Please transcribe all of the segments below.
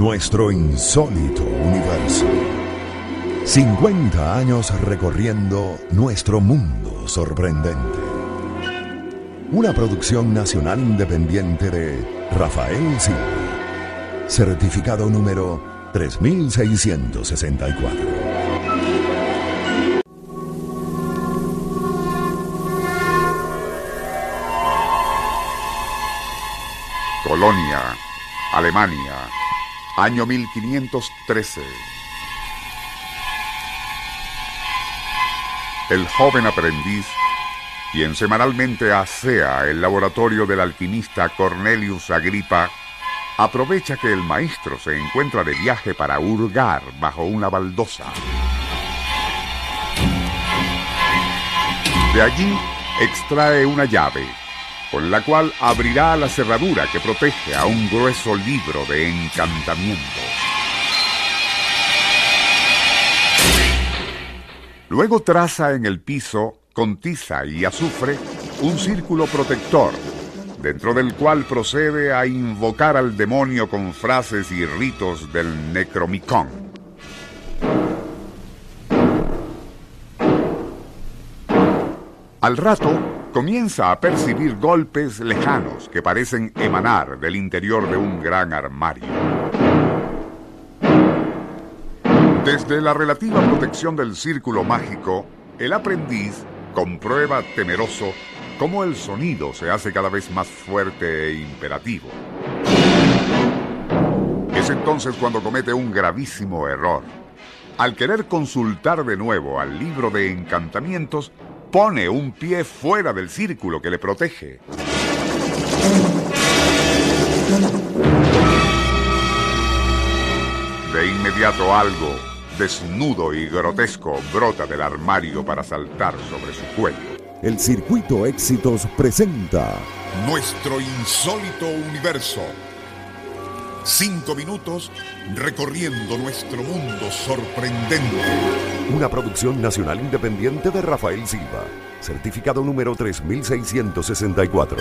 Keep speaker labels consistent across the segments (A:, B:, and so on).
A: Nuestro insólito universo. 50 años recorriendo nuestro mundo sorprendente. Una producción nacional independiente de Rafael Silva. Certificado número 3664.
B: Colonia, Alemania, año 1513. El joven aprendiz, quien semanalmente asea el laboratorio del alquimista Cornelius Agripa, aprovecha que el maestro se encuentra de viaje para hurgar bajo una baldosa. De allí extrae una llave con la cual abrirá la cerradura que protege a un grueso libro de encantamiento. Luego traza en el piso, con tiza y azufre, un círculo protector, dentro del cual procede a invocar al demonio con frases y ritos del Necromicon. Al rato, comienza a percibir golpes lejanos que parecen emanar del interior de un gran armario. Desde la relativa protección del círculo mágico, el aprendiz comprueba temeroso cómo el sonido se hace cada vez más fuerte e imperativo. Es entonces cuando comete un gravísimo error. Al querer consultar de nuevo al libro de encantamientos, pone un pie fuera del círculo que le protege. De inmediato algo, desnudo y grotesco, brota del armario para saltar sobre su cuello.
A: El Circuito Éxitos presenta
B: Nuestro insólito universo. Cinco minutos recorriendo nuestro mundo sorprendente.
A: Una producción nacional independiente de Rafael Silva. Certificado número 3664.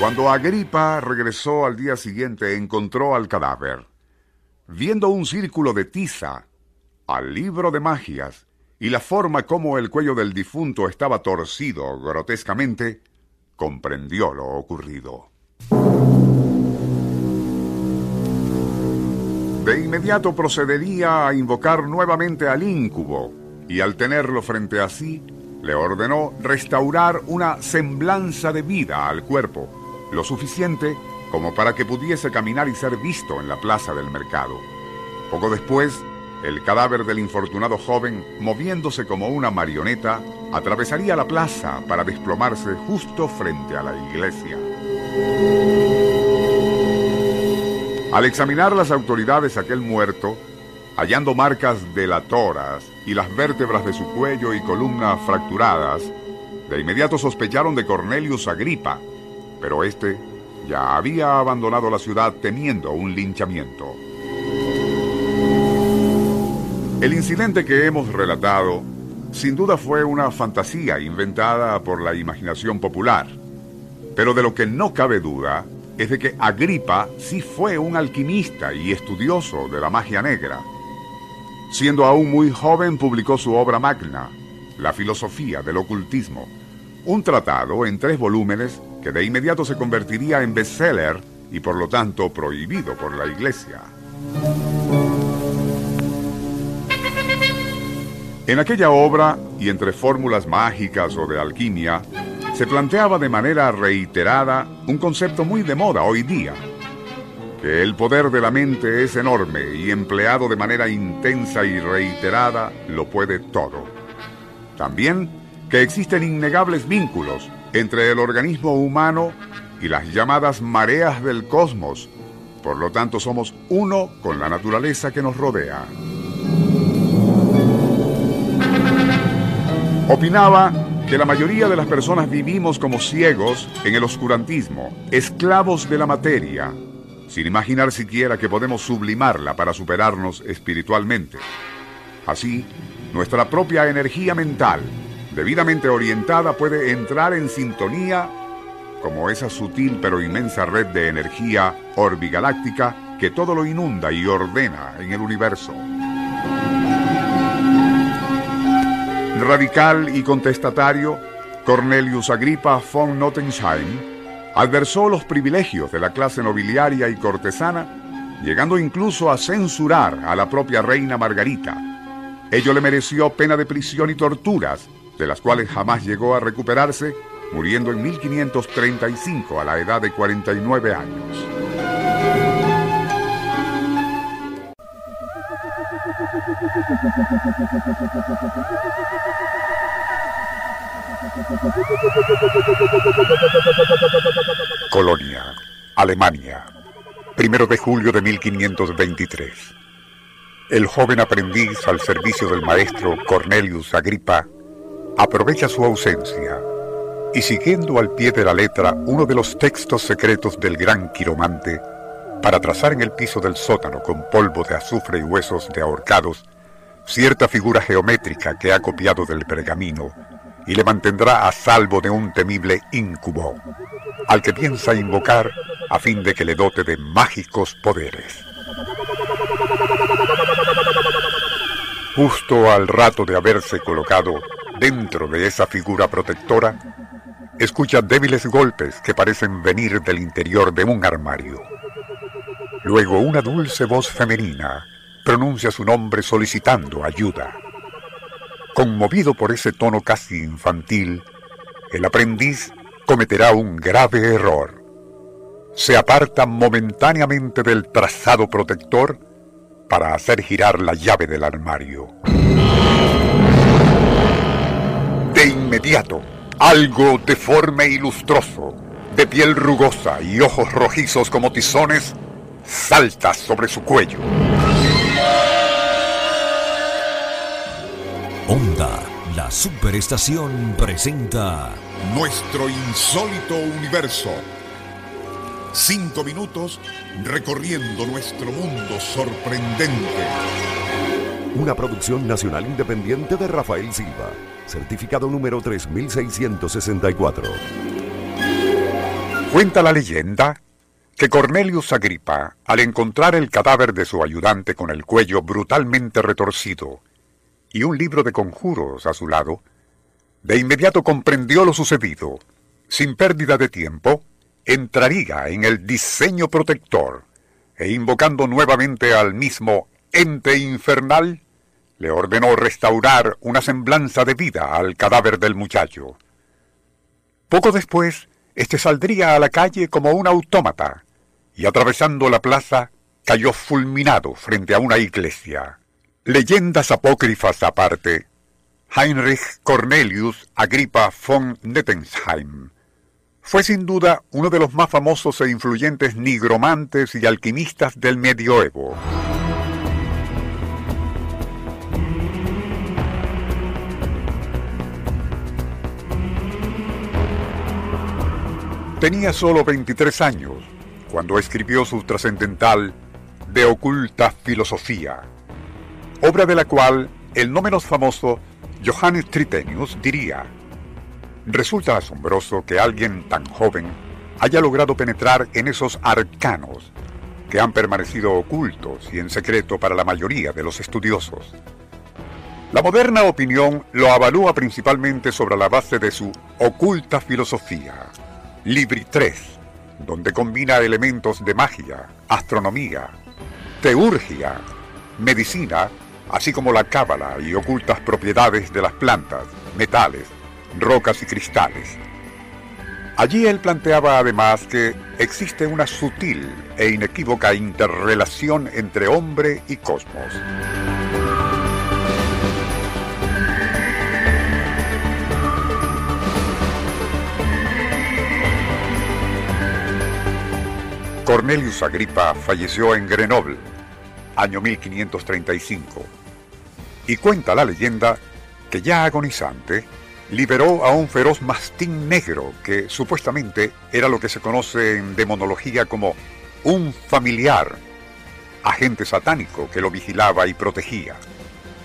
B: Cuando Agripa regresó al día siguiente, encontró al cadáver. Viendo un círculo de tiza, al libro de magias y la forma como el cuello del difunto estaba torcido grotescamente, comprendió lo ocurrido. De inmediato procedería a invocar nuevamente al íncubo y al tenerlo frente a sí, le ordenó restaurar una semblanza de vida al cuerpo, lo suficiente como para que pudiese caminar y ser visto en la plaza del mercado. Poco después, el cadáver del infortunado joven, moviéndose como una marioneta, atravesaría la plaza para desplomarse justo frente a la iglesia. Al examinar las autoridades aquel muerto, hallando marcas delatoras y las vértebras de su cuello y columna fracturadas, de inmediato sospecharon de Cornelius Agripa, pero este ya había abandonado la ciudad temiendo un linchamiento. El incidente que hemos relatado sin duda fue una fantasía inventada por la imaginación popular, pero de lo que no cabe duda es de que Agripa sí fue un alquimista y estudioso de la magia negra. Siendo aún muy joven publicó su obra magna, La filosofía del ocultismo, un tratado en tres volúmenes que de inmediato se convertiría en bestseller y por lo tanto prohibido por la Iglesia. En aquella obra, y entre fórmulas mágicas o de alquimia, se planteaba de manera reiterada un concepto muy de moda hoy día, que el poder de la mente es enorme y empleado de manera intensa y reiterada lo puede todo. También que existen innegables vínculos entre el organismo humano y las llamadas mareas del cosmos, por lo tanto somos uno con la naturaleza que nos rodea. Opinaba que la mayoría de las personas vivimos como ciegos en el oscurantismo, esclavos de la materia, sin imaginar siquiera que podemos sublimarla para superarnos espiritualmente. Así, nuestra propia energía mental, debidamente orientada, puede entrar en sintonía como esa sutil pero inmensa red de energía orbigaláctica que todo lo inunda y ordena en el universo. Radical y contestatario, Cornelius Agrippa von Nottensheim adversó los privilegios de la clase nobiliaria y cortesana, llegando incluso a censurar a la propia reina Margarita. Ello le mereció pena de prisión y torturas, de las cuales jamás llegó a recuperarse, muriendo en 1535 a la edad de 49 años.
C: Colonia, Alemania, primero de julio de 1523. El joven aprendiz al servicio del maestro Cornelius Agrippa aprovecha su ausencia y siguiendo al pie de la letra uno de los textos secretos del gran quiromante, para trazar en el piso del sótano con polvo de azufre y huesos de ahorcados cierta figura geométrica que ha copiado del pergamino y le mantendrá a salvo de un temible incubo, al que piensa invocar a fin de que le dote de mágicos poderes. Justo al rato de haberse colocado dentro de esa figura protectora, escucha débiles golpes que parecen venir del interior de un armario. Luego una dulce voz femenina pronuncia su nombre solicitando ayuda. Conmovido por ese tono casi infantil, el aprendiz cometerá un grave error. Se aparta momentáneamente del trazado protector para hacer girar la llave del armario. De inmediato, algo deforme y lustroso, de piel rugosa y ojos rojizos como tizones, salta sobre su cuello.
D: Onda, la superestación presenta
B: Nuestro insólito universo. Cinco minutos recorriendo nuestro mundo sorprendente.
A: Una producción nacional independiente de Rafael Silva, certificado número 3664.
C: Cuenta la leyenda que Cornelius Agripa, al encontrar el cadáver de su ayudante con el cuello brutalmente retorcido y un libro de conjuros a su lado, de inmediato comprendió lo sucedido. Sin pérdida de tiempo, entraría en el diseño protector e invocando nuevamente al mismo ente infernal, le ordenó restaurar una semblanza de vida al cadáver del muchacho. Poco después, éste saldría a la calle como un autómata y atravesando la plaza cayó fulminado frente a una iglesia. Leyendas apócrifas aparte, Heinrich Cornelius Agrippa von Nettensheim fue sin duda uno de los más famosos e influyentes nigromantes y alquimistas del medioevo. Tenía solo 23 años cuando escribió su trascendental De oculta filosofía, obra de la cual el no menos famoso Johannes Tritenius diría, resulta asombroso que alguien tan joven haya logrado penetrar en esos arcanos que han permanecido ocultos y en secreto para la mayoría de los estudiosos. La moderna opinión lo avalúa principalmente sobre la base de su oculta filosofía, Libri 3, donde combina elementos de magia, astronomía, teurgia, medicina, así como la cábala y ocultas propiedades de las plantas, metales, rocas y cristales. Allí él planteaba además que existe una sutil e inequívoca interrelación entre hombre y cosmos. Cornelius Agrippa falleció en Grenoble, año 1535, y cuenta la leyenda que ya agonizante liberó a un feroz mastín negro que supuestamente era lo que se conoce en demonología como un familiar, agente satánico que lo vigilaba y protegía.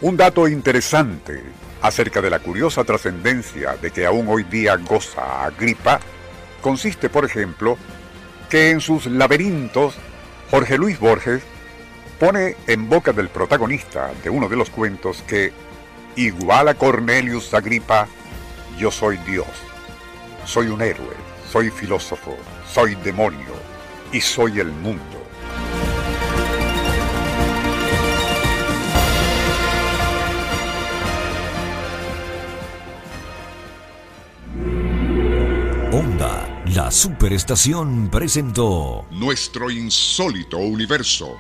C: Un dato interesante acerca de la curiosa trascendencia de que aún hoy día goza Agripa consiste, por ejemplo, que en sus laberintos Jorge Luis Borges pone en boca del protagonista de uno de los cuentos que, igual a Cornelius Agripa, yo soy Dios, soy un héroe, soy filósofo, soy demonio y soy el mundo.
D: Onda, la superestación presentó
B: Nuestro insólito universo.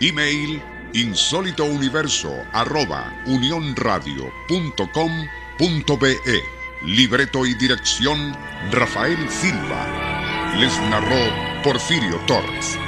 B: Email insólitouniverso arroba unionradio.com.be. Libreto y dirección Rafael Silva. Les narró Porfirio Torres.